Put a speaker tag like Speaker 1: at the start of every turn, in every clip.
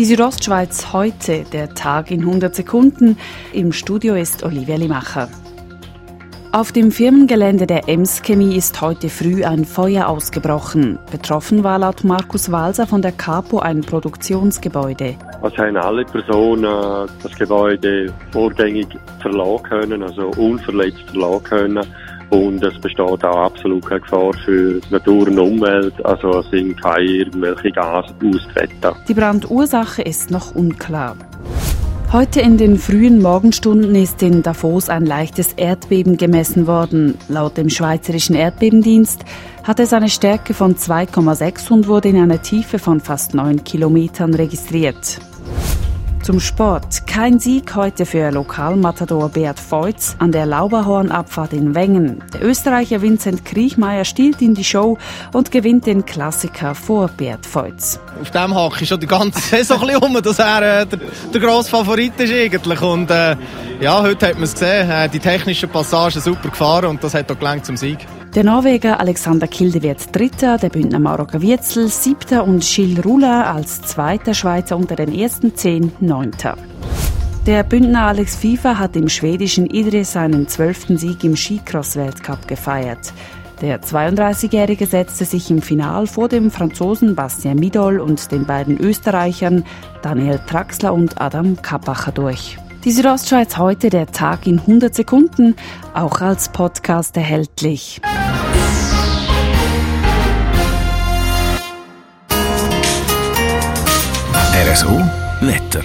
Speaker 1: Die Südostschweiz heute, der Tag in 100 Sekunden. Im Studio ist Olivia Limacher. Auf dem Firmengelände der Ems Chemie ist heute früh ein Feuer ausgebrochen. Betroffen war laut Markus Walser von der Capo ein Produktionsgebäude.
Speaker 2: Es haben alle Personen das Gebäude vorgängig verlassen können, also unverletzt verlassen können. Und es besteht auch absolut keine Gefahr für Natur und Umwelt. Also es sind keine irgendwelche Gase austreten.
Speaker 1: Die Brandursache ist noch unklar. Heute in den frühen Morgenstunden ist in Davos ein leichtes Erdbeben gemessen worden. Laut dem Schweizerischen Erdbebendienst hat es eine Stärke von 2,6 und wurde in einer Tiefe von fast 9 Kilometern registriert. Zum Sport. Kein Sieg heute für Lokalmatador Beat Feutz an der Lauberhornabfahrt in Wengen. Der Österreicher Vincent Kriechmeier stiehlt in die Show und gewinnt den Klassiker vor Beat Feutz.
Speaker 3: Auf dem hake ich schon die ganze Saison ein um, dass er äh, der, der grosse Favorit ist eigentlich. Und äh, ja, heute hat man es gesehen, äh, die technischen Passagen super gefahren und das hat auch gelangt zum Sieg.
Speaker 1: Der Norweger Alexander Kilde wird Dritter, der Bündner Mauro Gavietzel Siebter und Gilles Ruller als zweiter Schweizer unter den ersten zehn Neunter. Der Bündner Alex Pfeiffer hat im schwedischen Idre seinen zwölften Sieg im Skicross-Weltcup gefeiert. Der 32-Jährige setzte sich im Final vor dem Franzosen Bastien Midol und den beiden Österreichern Daniel Traxler und Adam Kappacher durch. Die Südostschweiz heute, der Tag in 100 Sekunden, auch als Podcast erhältlich.
Speaker 4: RSO Wetter.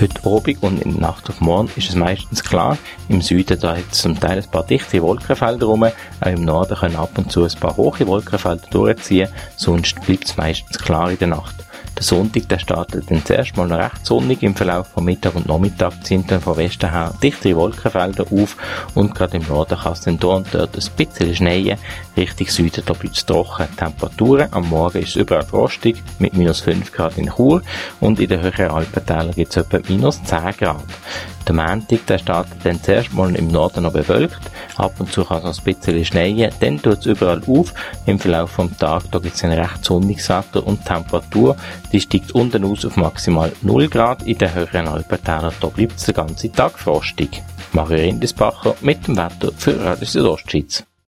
Speaker 5: Heute Abend und in der Nacht auf morgen ist es meistens klar. Im Süden da hat es zum Teil ein paar dichte Wolkenfelder rum. Auch im Norden können ab und zu ein paar hohe Wolkenfelder durchziehen. Sonst bleibt es meistens klar in der Nacht. Der Sonntag, der startet dann zuerst mal recht sonnig. Im Verlauf von Mittag und Nachmittag ziehen dann von Westen her dichtere Wolkenfelder auf und gerade im Norden kann es dann hier und dort ein bisschen schneien. Richtung Süden da bleibt es trocken. Temperaturen am Morgen ist es überall frostig mit minus 5 Grad in Chur und in den höheren Alpentälern gibt es etwa minus 10 Grad. Der Montag, der startet dann zuerst mal im Norden noch bewölkt. Ab und zu kann es noch ein bisschen schneien. Dann tut es überall auf. Im Verlauf des Tages, da gibt es ein recht sonniges Wetter und Temperatur, die steigt unten aus auf maximal 0 Grad. In den höheren Alpentälern, da bleibt es den ganzen Tag frostig. Mario Rindisbacher mit dem Wetter für Radio Südostschweiz.